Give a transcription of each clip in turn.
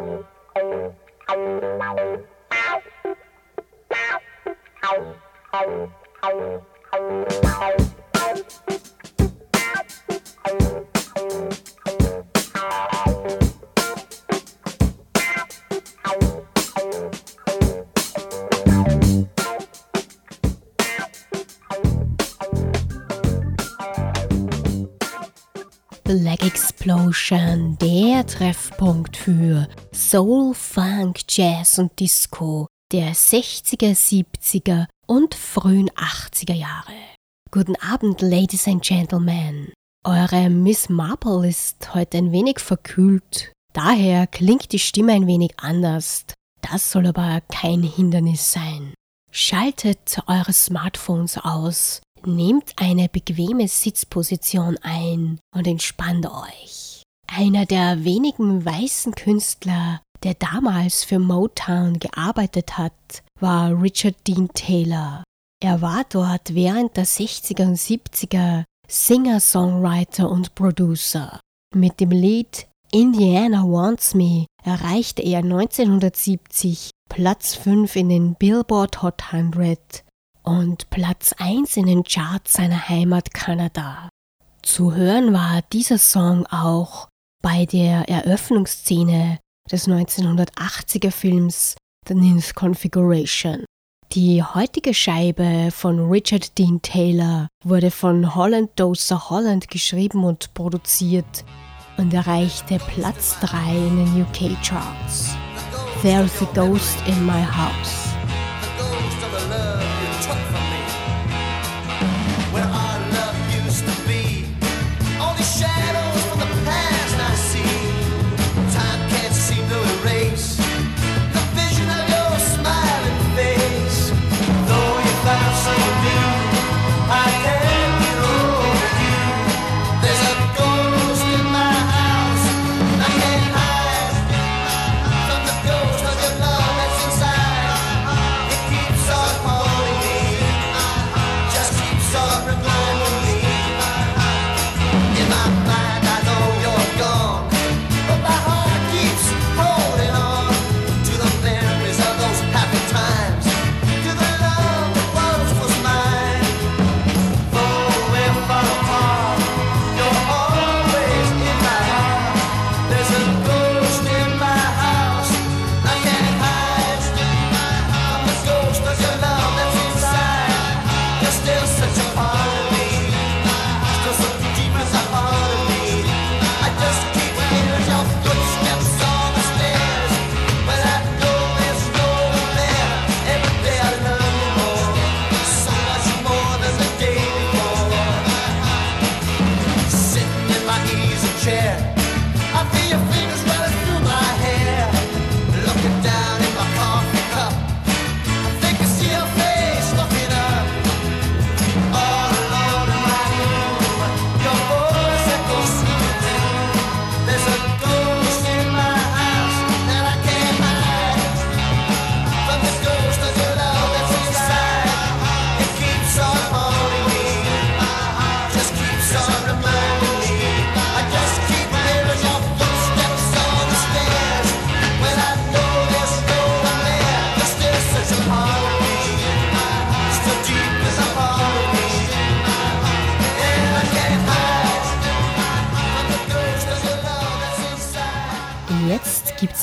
Black Soul, Funk, Jazz und Disco der 60er, 70er und frühen 80er Jahre. Guten Abend, Ladies and Gentlemen. Eure Miss Marple ist heute ein wenig verkühlt, daher klingt die Stimme ein wenig anders. Das soll aber kein Hindernis sein. Schaltet eure Smartphones aus Nehmt eine bequeme Sitzposition ein und entspannt euch. Einer der wenigen weißen Künstler, der damals für Motown gearbeitet hat, war Richard Dean Taylor. Er war dort während der 60er und 70er Singer, Songwriter und Producer. Mit dem Lied Indiana Wants Me erreichte er 1970 Platz 5 in den Billboard Hot 100 und Platz 1 in den Charts seiner Heimat Kanada. Zu hören war dieser Song auch bei der Eröffnungsszene des 1980er Films The Ninth Configuration. Die heutige Scheibe von Richard Dean Taylor wurde von Holland Doser Holland geschrieben und produziert und erreichte Platz 3 in den UK Charts. There's a Ghost in My House.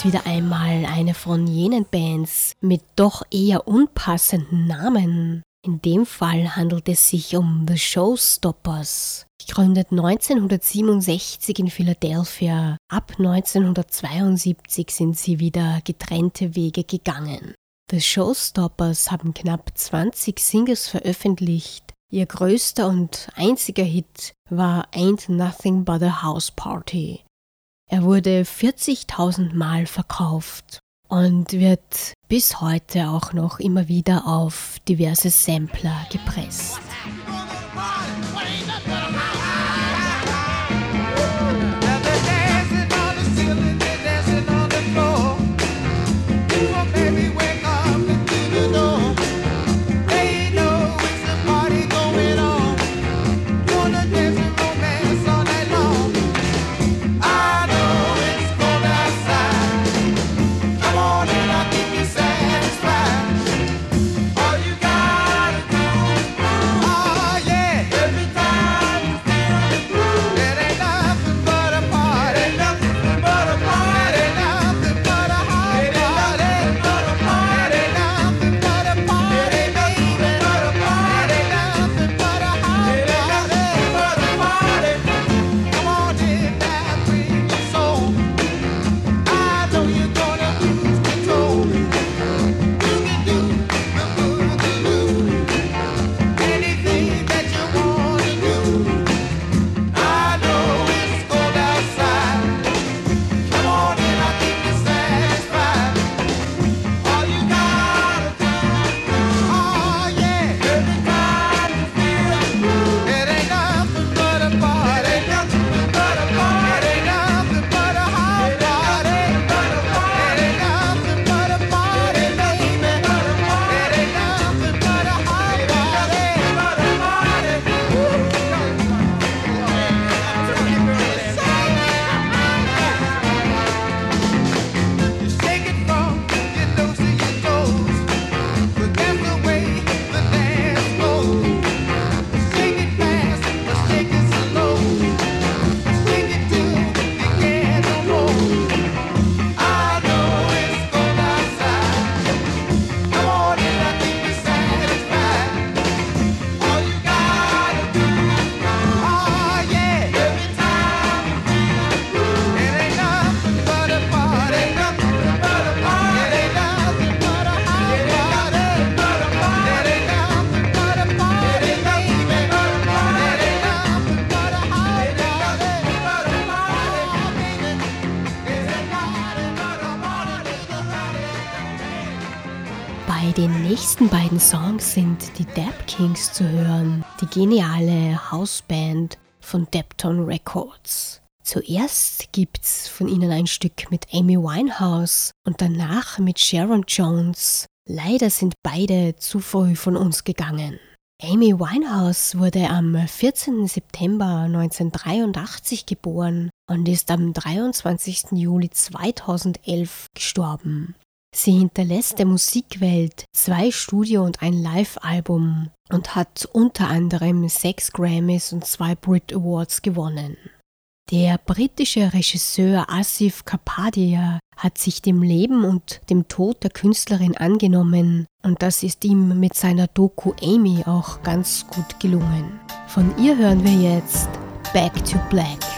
Wieder einmal eine von jenen Bands mit doch eher unpassenden Namen. In dem Fall handelt es sich um The Showstoppers. Gegründet 1967 in Philadelphia, ab 1972 sind sie wieder getrennte Wege gegangen. The Showstoppers haben knapp 20 Singles veröffentlicht. Ihr größter und einziger Hit war Ain't Nothing But a House Party. Er wurde 40.000 Mal verkauft und wird bis heute auch noch immer wieder auf diverse Sampler gepresst. Kings zu hören, die geniale Houseband von Depton Records. Zuerst gibt's von ihnen ein Stück mit Amy Winehouse und danach mit Sharon Jones. Leider sind beide zu früh von uns gegangen. Amy Winehouse wurde am 14. September 1983 geboren und ist am 23. Juli 2011 gestorben. Sie hinterlässt der Musikwelt zwei Studio- und ein Live-Album und hat unter anderem sechs Grammys und zwei Brit Awards gewonnen. Der britische Regisseur Asif Kapadia hat sich dem Leben und dem Tod der Künstlerin angenommen und das ist ihm mit seiner Doku Amy auch ganz gut gelungen. Von ihr hören wir jetzt Back to Black.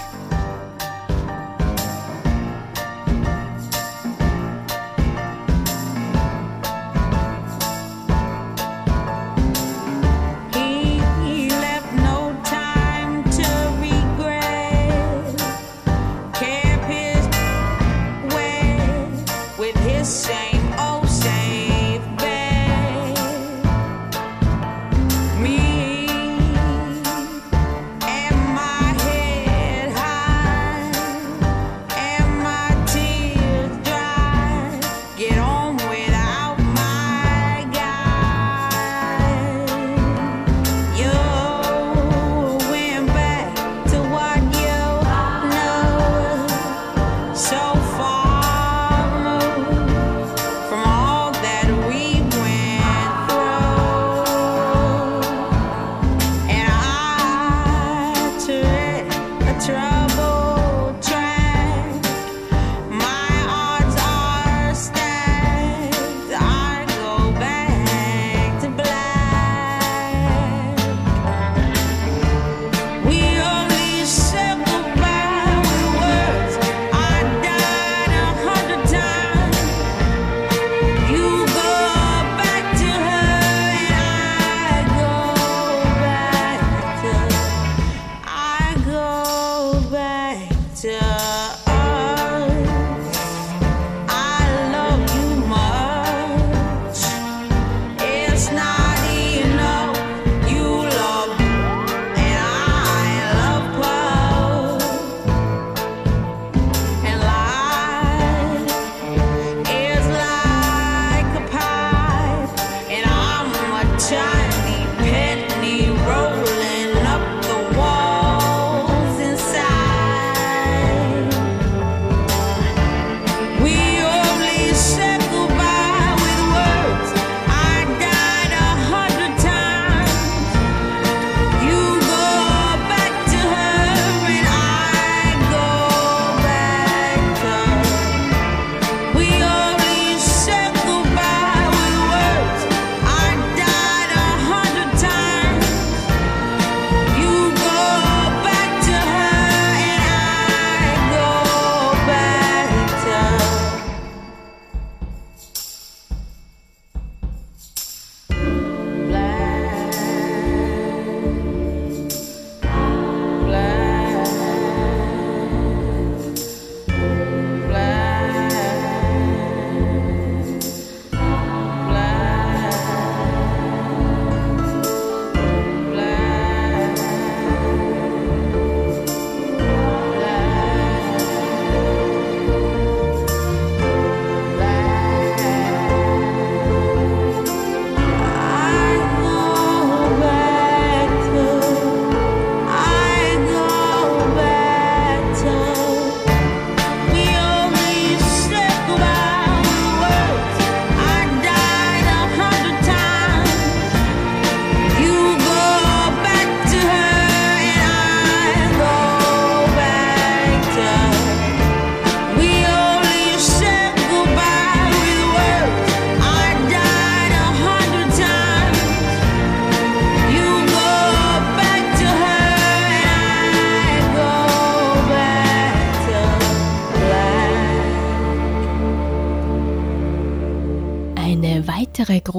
Weitere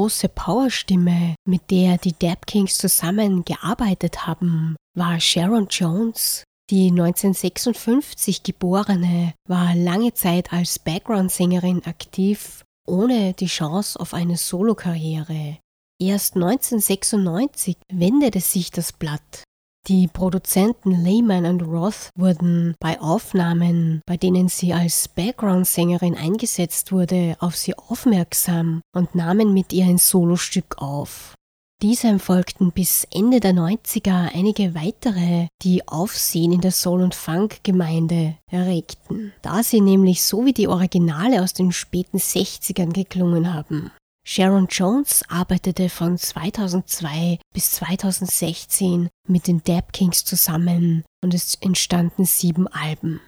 große Powerstimme, mit der die Dap Kings zusammengearbeitet haben, war Sharon Jones. Die 1956 geborene war lange Zeit als Background-Sängerin aktiv ohne die Chance auf eine Solokarriere. Erst 1996 wendete sich das Blatt. Die Produzenten Lehman und Roth wurden bei Aufnahmen, bei denen sie als Background-Sängerin eingesetzt wurde, auf sie aufmerksam und nahmen mit ihr ein Solostück auf. Diesem folgten bis Ende der 90er einige weitere, die Aufsehen in der Soul- und Funk-Gemeinde erregten, da sie nämlich so wie die Originale aus den späten 60ern geklungen haben. Sharon Jones arbeitete von 2002 bis 2016 mit den Dap Kings zusammen und es entstanden sieben Alben.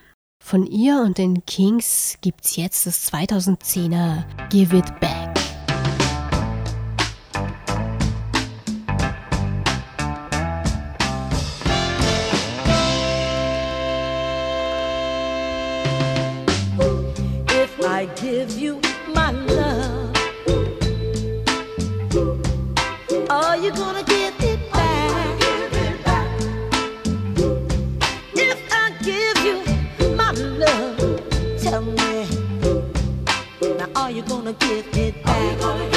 Von ihr und den Kings gibt's jetzt das 2010er Give It Back. If I give you you gonna give it back?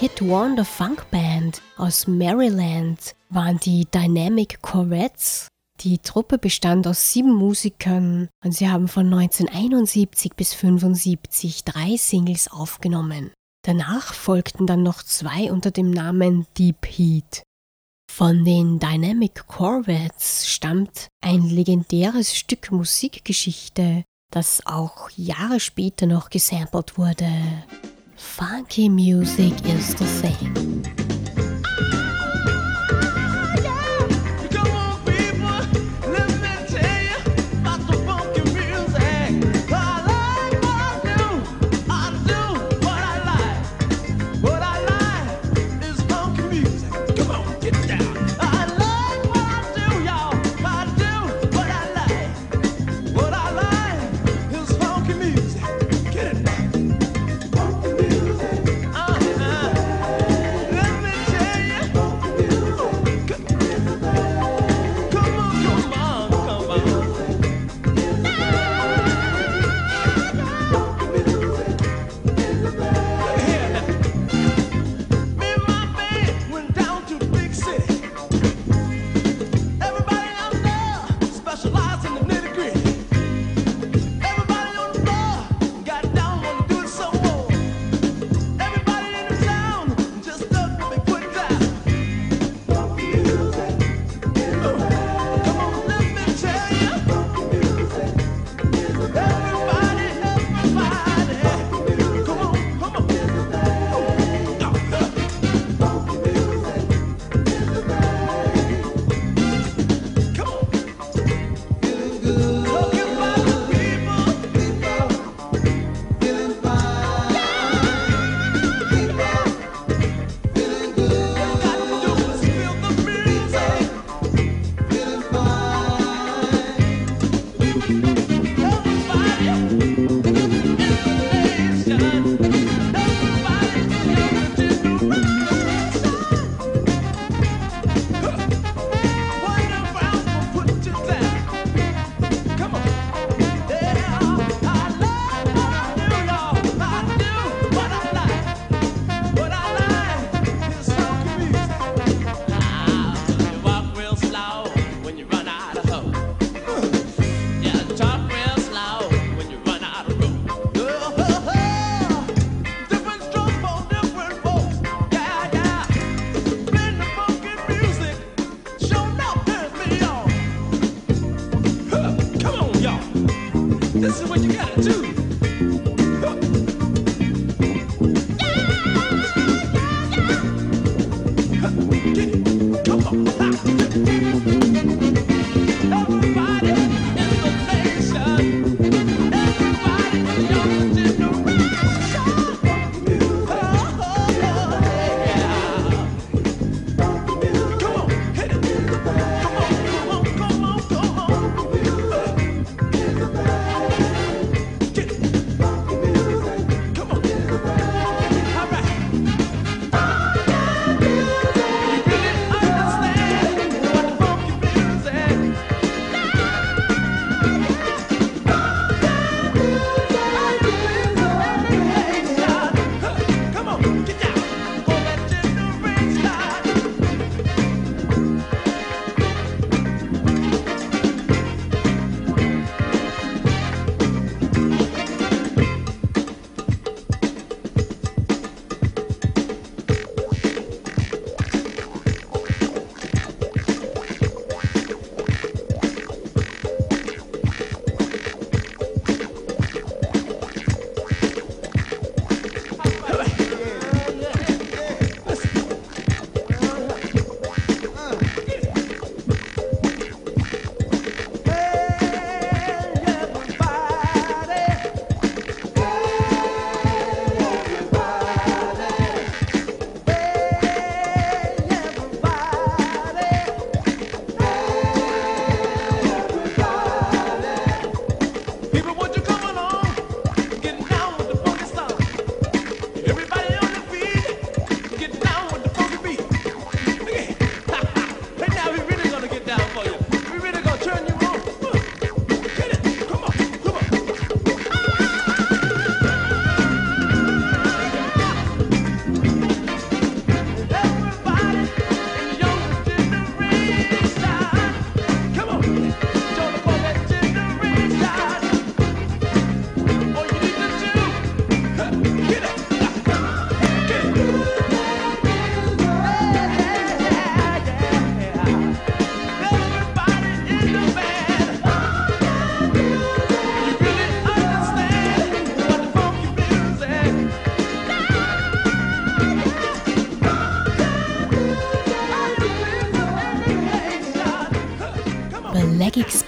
Eine One-Hit-Wonder-Funk-Band aus Maryland waren die Dynamic Corvettes. Die Truppe bestand aus sieben Musikern und sie haben von 1971 bis 1975 drei Singles aufgenommen. Danach folgten dann noch zwei unter dem Namen Deep Heat. Von den Dynamic Corvettes stammt ein legendäres Stück Musikgeschichte, das auch Jahre später noch gesampelt wurde. Funky music is the thing.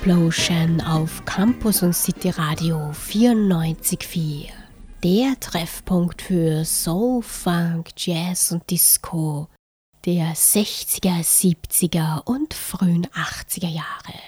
Explosion auf Campus und City Radio 94.4. Der Treffpunkt für Soul, Funk, Jazz und Disco der 60er, 70er und frühen 80er Jahre.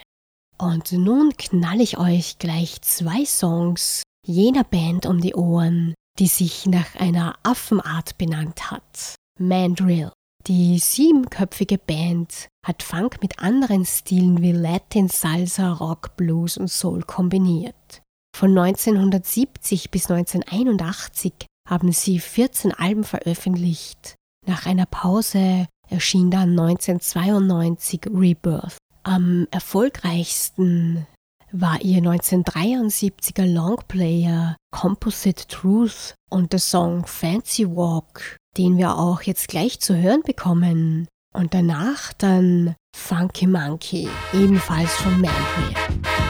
Und nun knall ich euch gleich zwei Songs jener Band um die Ohren, die sich nach einer Affenart benannt hat. Mandrill. Die siebenköpfige Band hat Funk mit anderen Stilen wie Latin, Salsa, Rock, Blues und Soul kombiniert. Von 1970 bis 1981 haben sie 14 Alben veröffentlicht. Nach einer Pause erschien dann 1992 Rebirth. Am erfolgreichsten war ihr 1973er Longplayer Composite Truth und der Song Fancy Walk, den wir auch jetzt gleich zu hören bekommen. Und danach dann Funky Monkey, ebenfalls von Mandarin.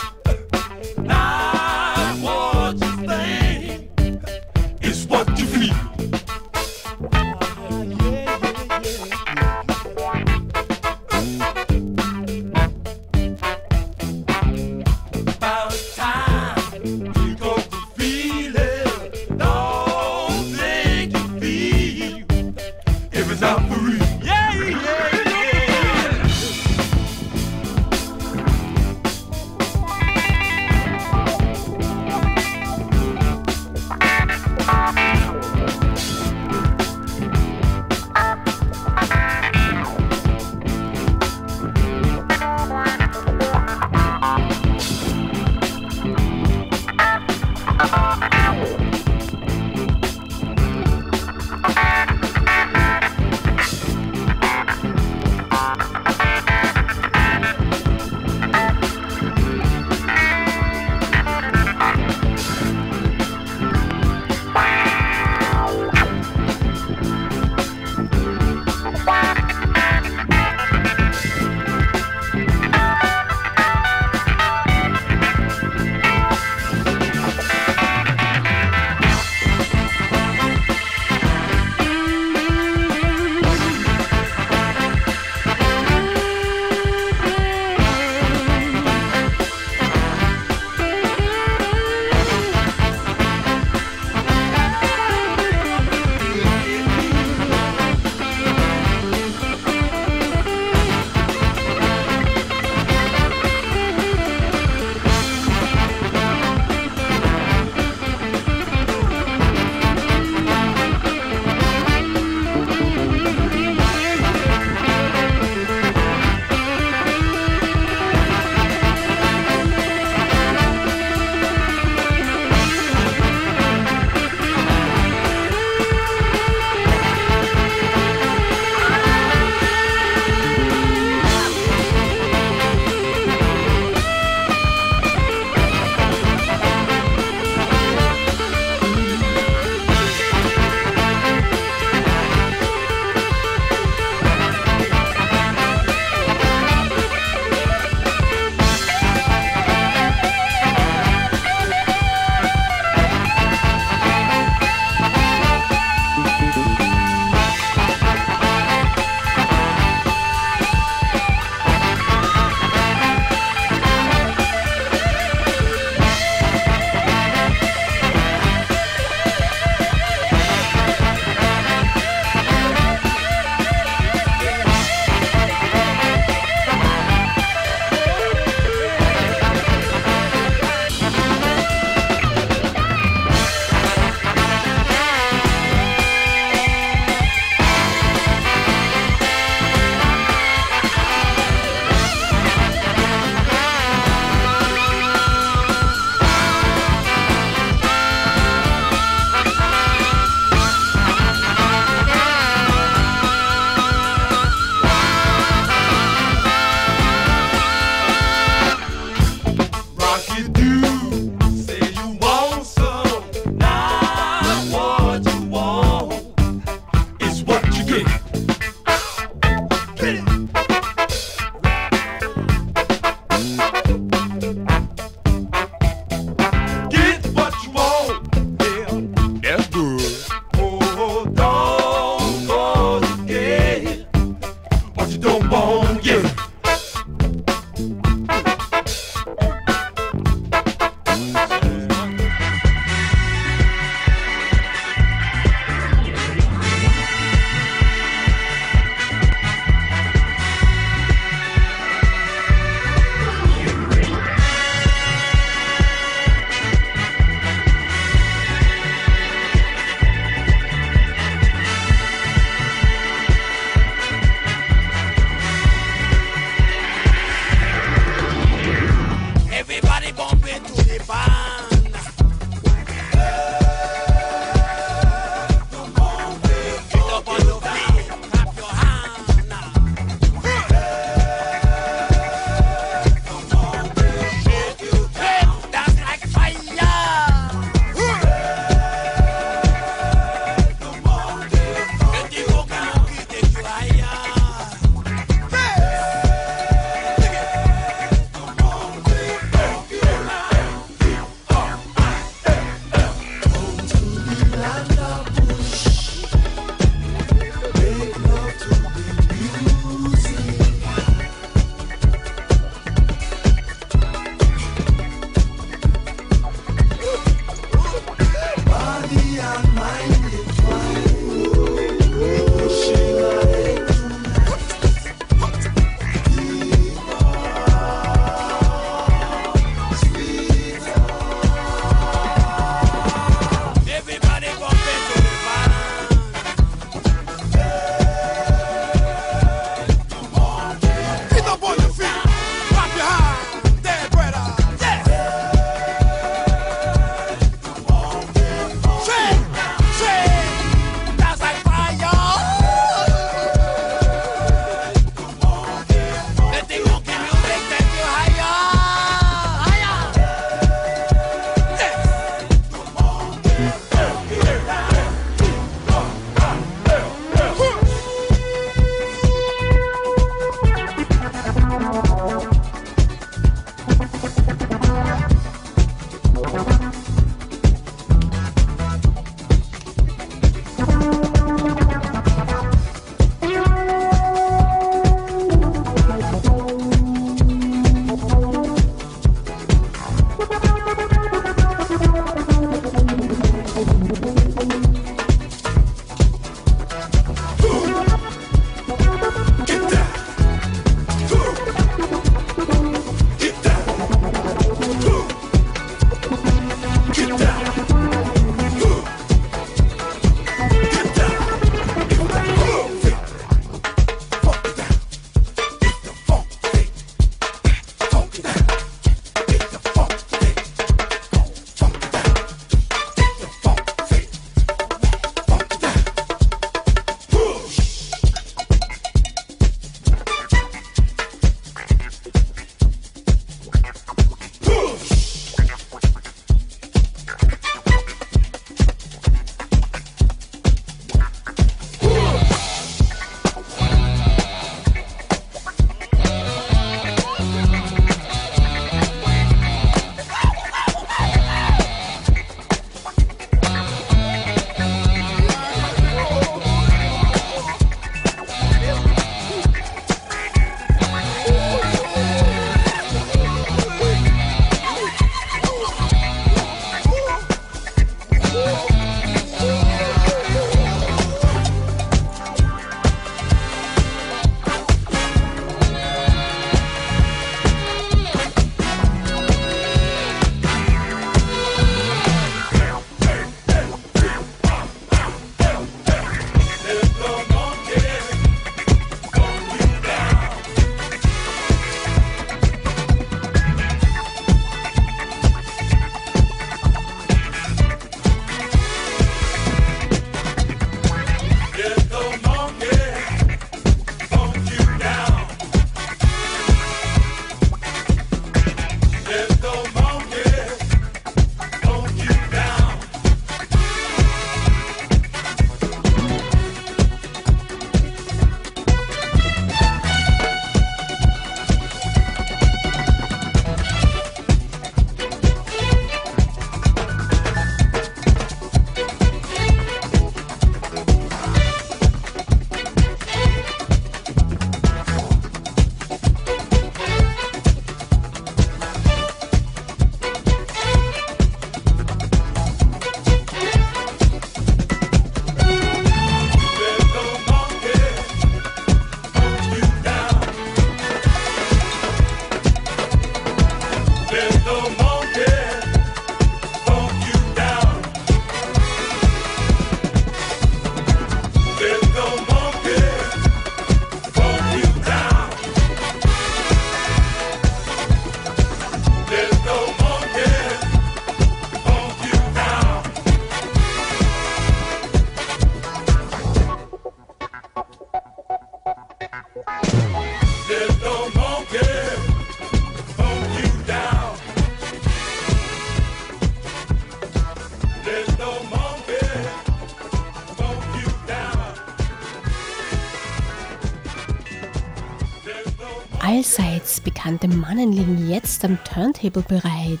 Bekannte Mannen liegen jetzt am Turntable bereit.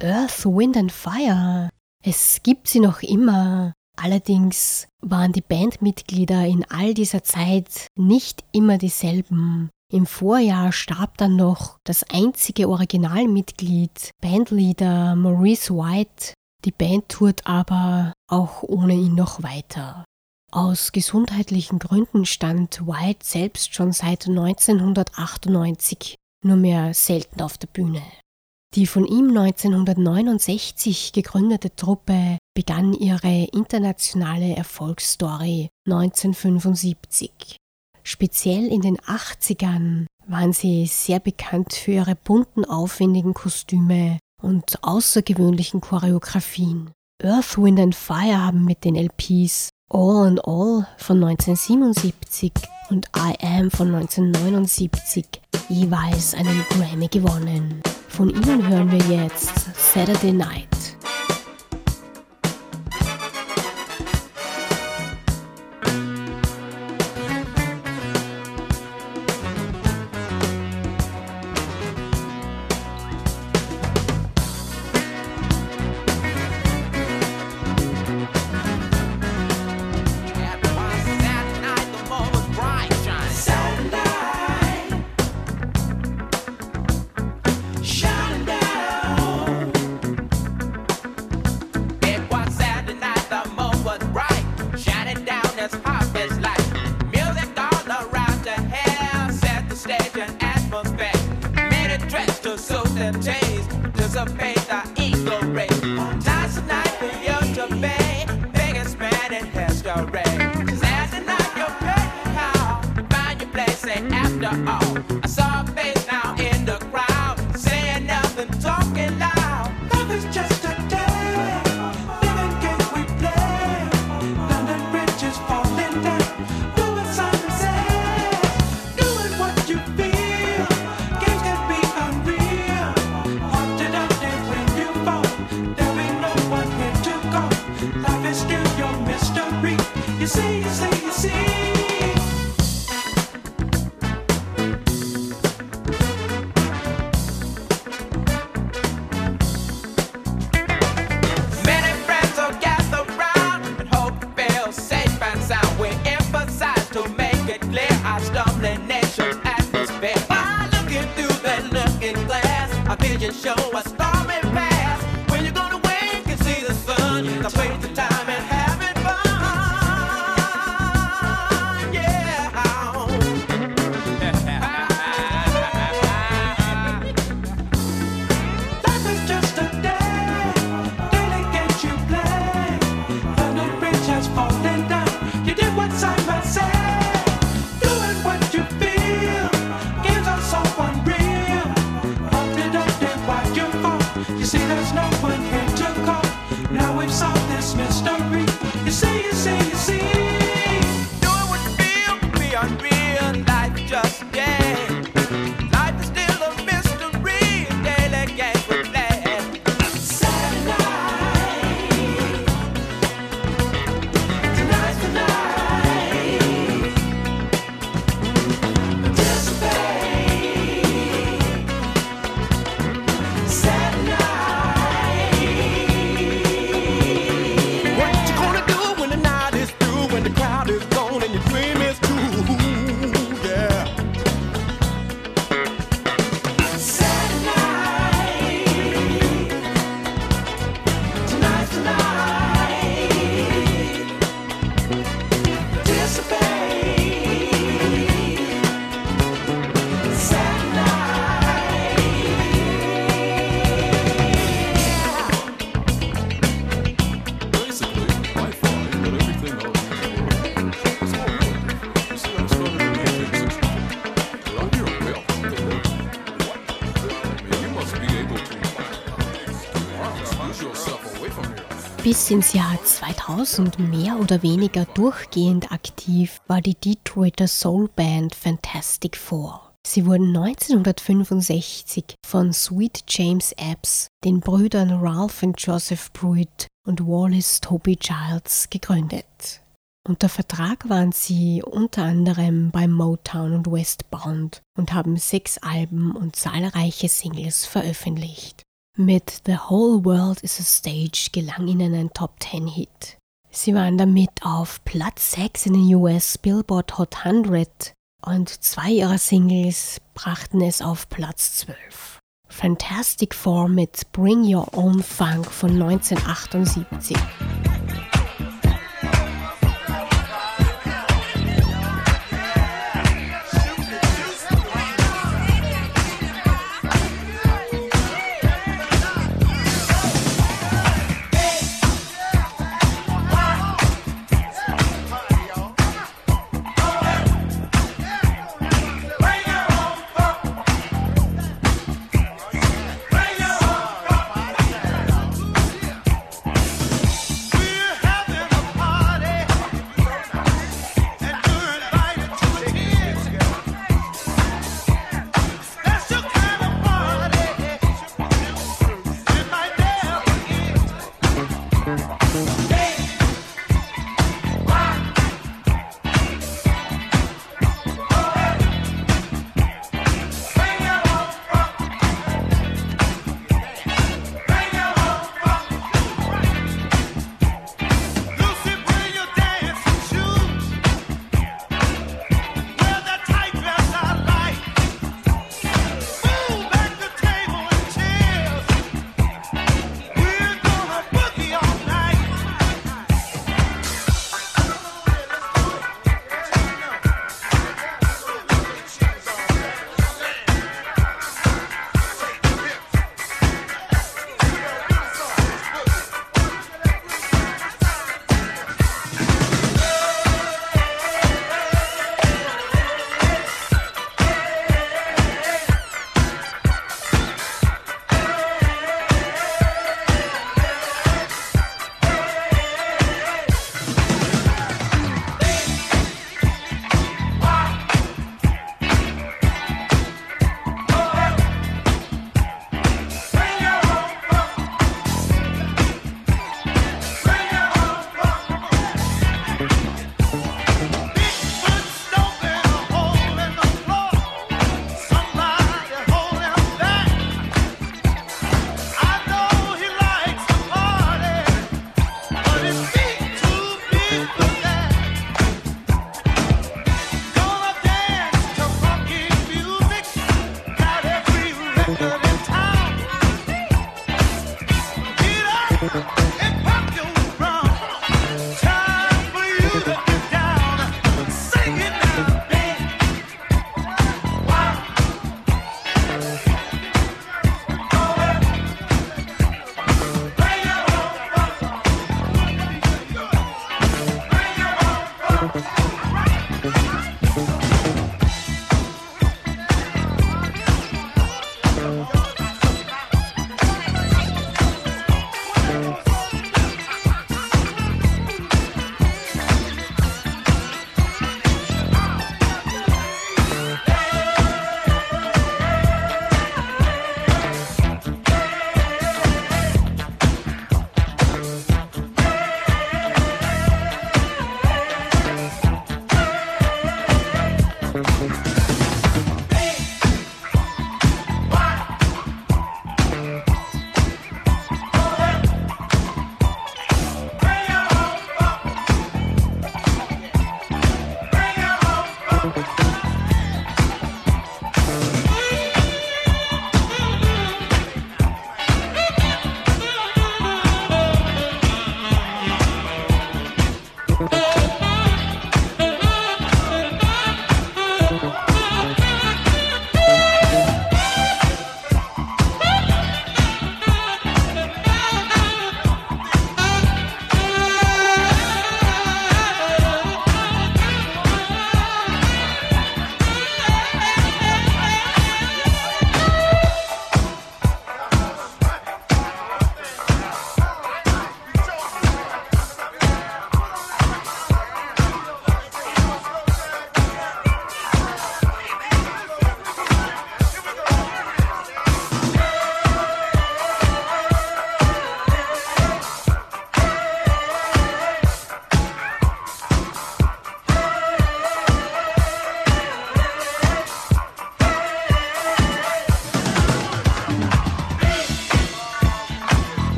Earth, Wind and Fire. Es gibt sie noch immer. Allerdings waren die Bandmitglieder in all dieser Zeit nicht immer dieselben. Im Vorjahr starb dann noch das einzige Originalmitglied, Bandleader Maurice White. Die Band tourt aber auch ohne ihn noch weiter. Aus gesundheitlichen Gründen stand White selbst schon seit 1998 nur mehr selten auf der Bühne. Die von ihm 1969 gegründete Truppe begann ihre internationale Erfolgsstory 1975. Speziell in den 80ern waren sie sehr bekannt für ihre bunten, aufwendigen Kostüme und außergewöhnlichen Choreografien. Earth, Wind and Fire haben mit den LPs All in All von 1977 und I Am von 1979 jeweils einen Grammy gewonnen. Von ihnen hören wir jetzt Saturday Night. constant change. A pain Bis ins Jahr 2000 mehr oder weniger durchgehend aktiv war die Detroiter Soulband Fantastic Four. Sie wurden 1965 von Sweet James Epps, den Brüdern Ralph und Joseph Pruitt und Wallace Toby Childs gegründet. Unter Vertrag waren sie unter anderem bei Motown und Westbound und haben sechs Alben und zahlreiche Singles veröffentlicht. Mit The Whole World is a Stage gelang ihnen ein Top 10 Hit. Sie waren damit auf Platz 6 in den US Billboard Hot 100 und zwei ihrer Singles brachten es auf Platz 12. Fantastic Four mit Bring Your Own Funk von 1978.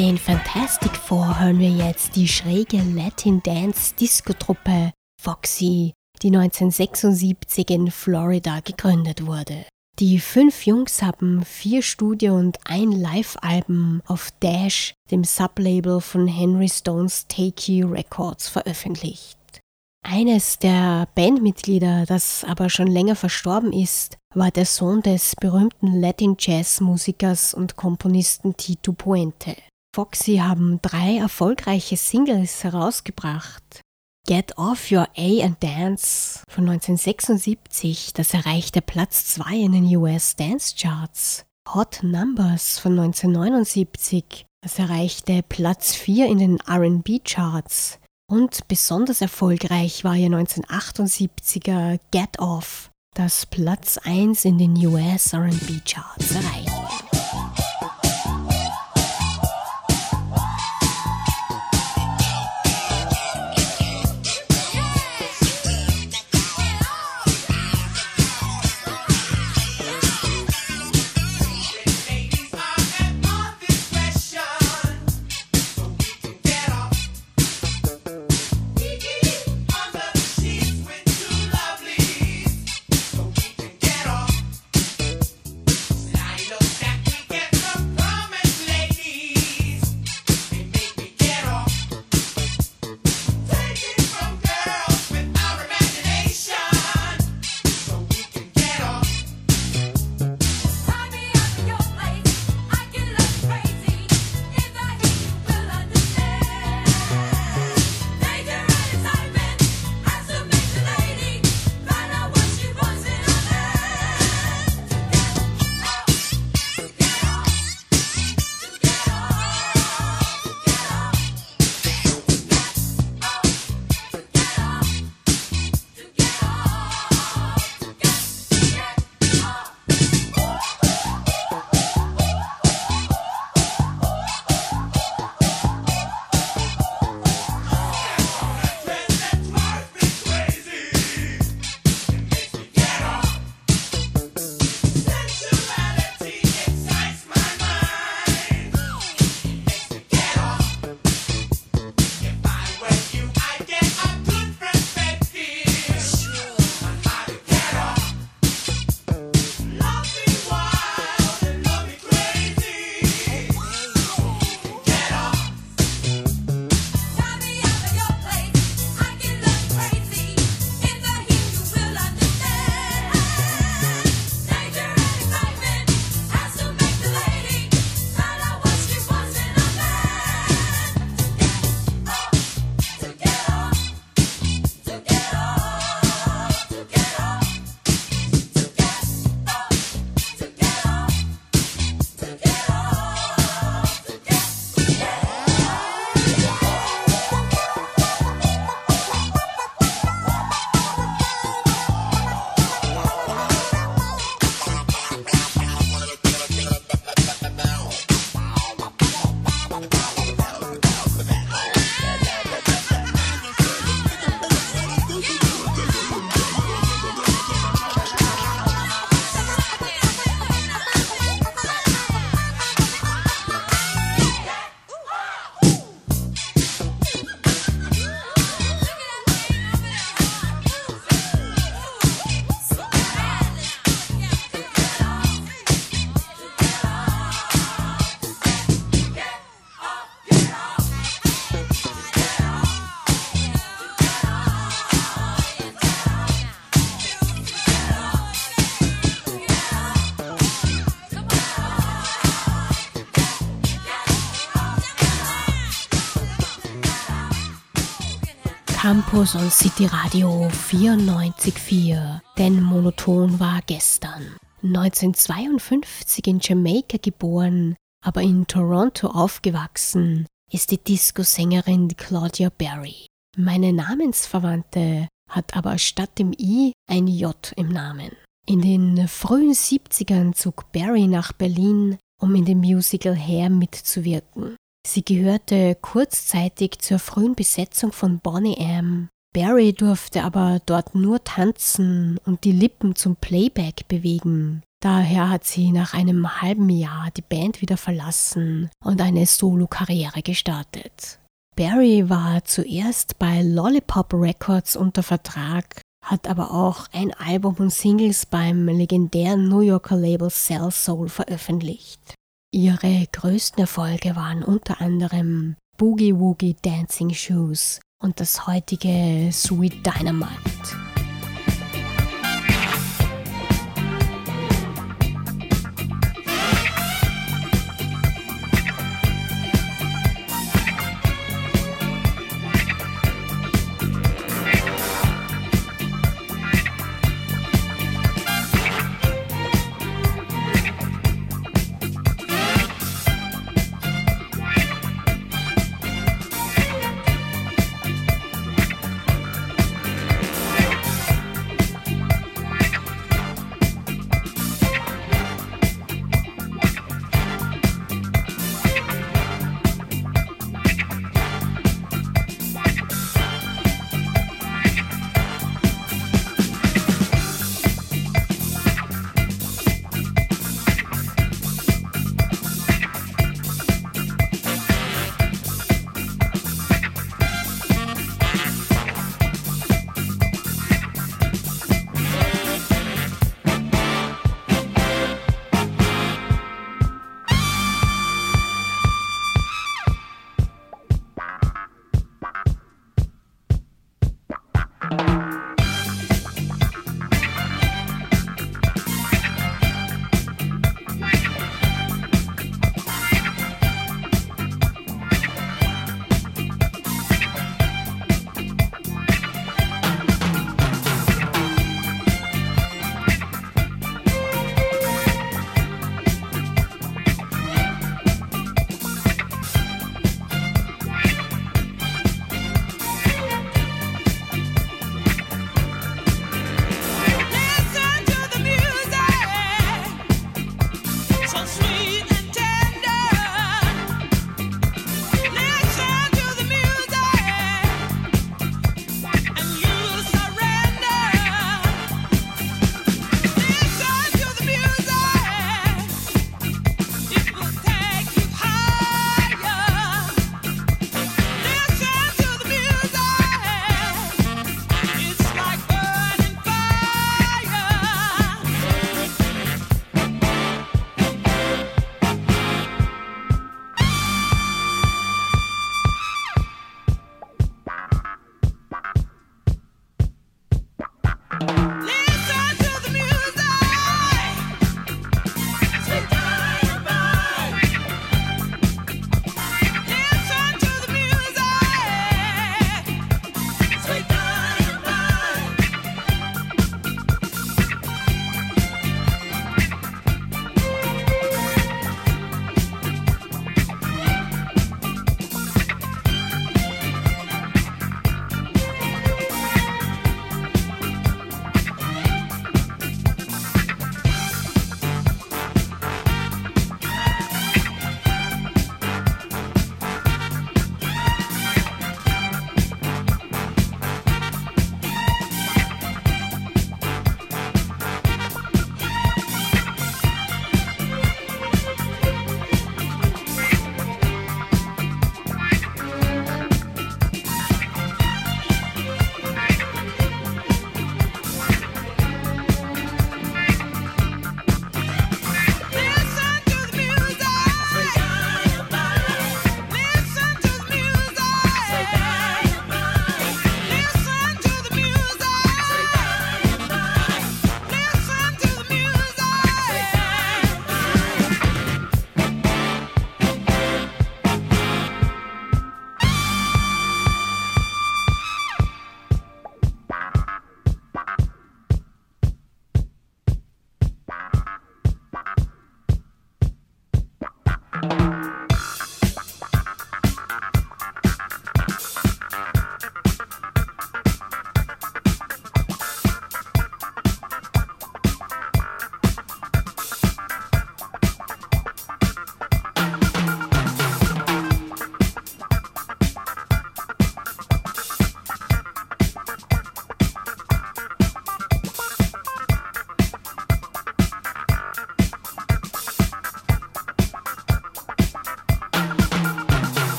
den Fantastic Four hören wir jetzt die schräge Latin Dance Disco-Truppe Foxy, die 1976 in Florida gegründet wurde. Die fünf Jungs haben vier Studio- und ein Live-Album auf Dash, dem Sublabel von Henry Stones Takey Records, veröffentlicht. Eines der Bandmitglieder, das aber schon länger verstorben ist, war der Sohn des berühmten Latin Jazz-Musikers und Komponisten Tito Puente. Foxy haben drei erfolgreiche Singles herausgebracht. Get Off Your A and Dance von 1976, das erreichte Platz 2 in den US Dance Charts. Hot Numbers von 1979, das erreichte Platz 4 in den RB Charts. Und besonders erfolgreich war ihr 1978er Get Off, das Platz 1 in den US RB Charts erreichte. Campus und City Radio 94.4, denn monoton war gestern. 1952 in Jamaika geboren, aber in Toronto aufgewachsen, ist die Disco-Sängerin Claudia Berry. Meine Namensverwandte hat aber statt dem I ein J im Namen. In den frühen 70ern zog Berry nach Berlin, um in dem Musical Hair mitzuwirken. Sie gehörte kurzzeitig zur frühen Besetzung von Bonnie M. Barry durfte aber dort nur tanzen und die Lippen zum Playback bewegen. Daher hat sie nach einem halben Jahr die Band wieder verlassen und eine Solo-Karriere gestartet. Barry war zuerst bei Lollipop Records unter Vertrag, hat aber auch ein Album und Singles beim legendären New Yorker Label Cell Soul veröffentlicht. Ihre größten Erfolge waren unter anderem Boogie Woogie Dancing Shoes und das heutige Sweet Dynamite.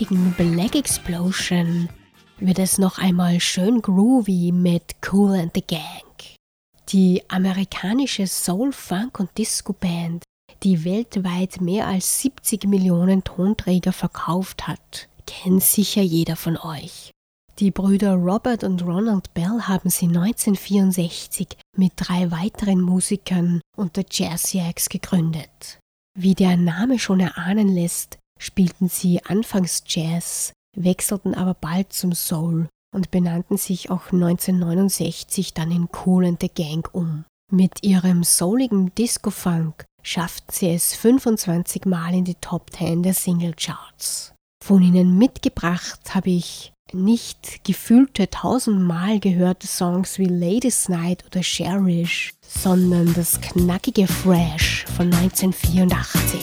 Heutigen Black Explosion wird es noch einmal schön groovy mit Cool and the Gang. Die amerikanische Soul, Funk und Disco Band, die weltweit mehr als 70 Millionen Tonträger verkauft hat, kennt sicher jeder von euch. Die Brüder Robert und Ronald Bell haben sie 1964 mit drei weiteren Musikern unter Jazz Jacks gegründet. Wie der Name schon erahnen lässt, spielten sie anfangs Jazz, wechselten aber bald zum Soul und benannten sich auch 1969 dann in Cool and the Gang um. Mit ihrem souligen Disco-Funk schafften sie es 25 Mal in die Top 10 der Single-Charts. Von ihnen mitgebracht habe ich nicht gefühlte tausendmal gehörte Songs wie Ladies Night oder Cherish, sondern das knackige Fresh von 1984.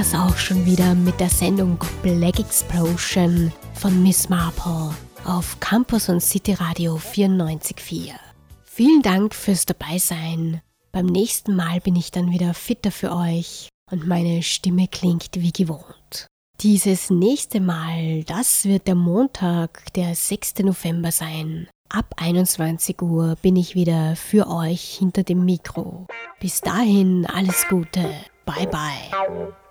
war's auch schon wieder mit der Sendung Black Explosion von Miss Marple auf Campus und City Radio 94.4. Vielen Dank fürs Dabeisein. Beim nächsten Mal bin ich dann wieder fitter für euch und meine Stimme klingt wie gewohnt. Dieses nächste Mal, das wird der Montag, der 6. November sein. Ab 21 Uhr bin ich wieder für euch hinter dem Mikro. Bis dahin alles Gute. Bye bye.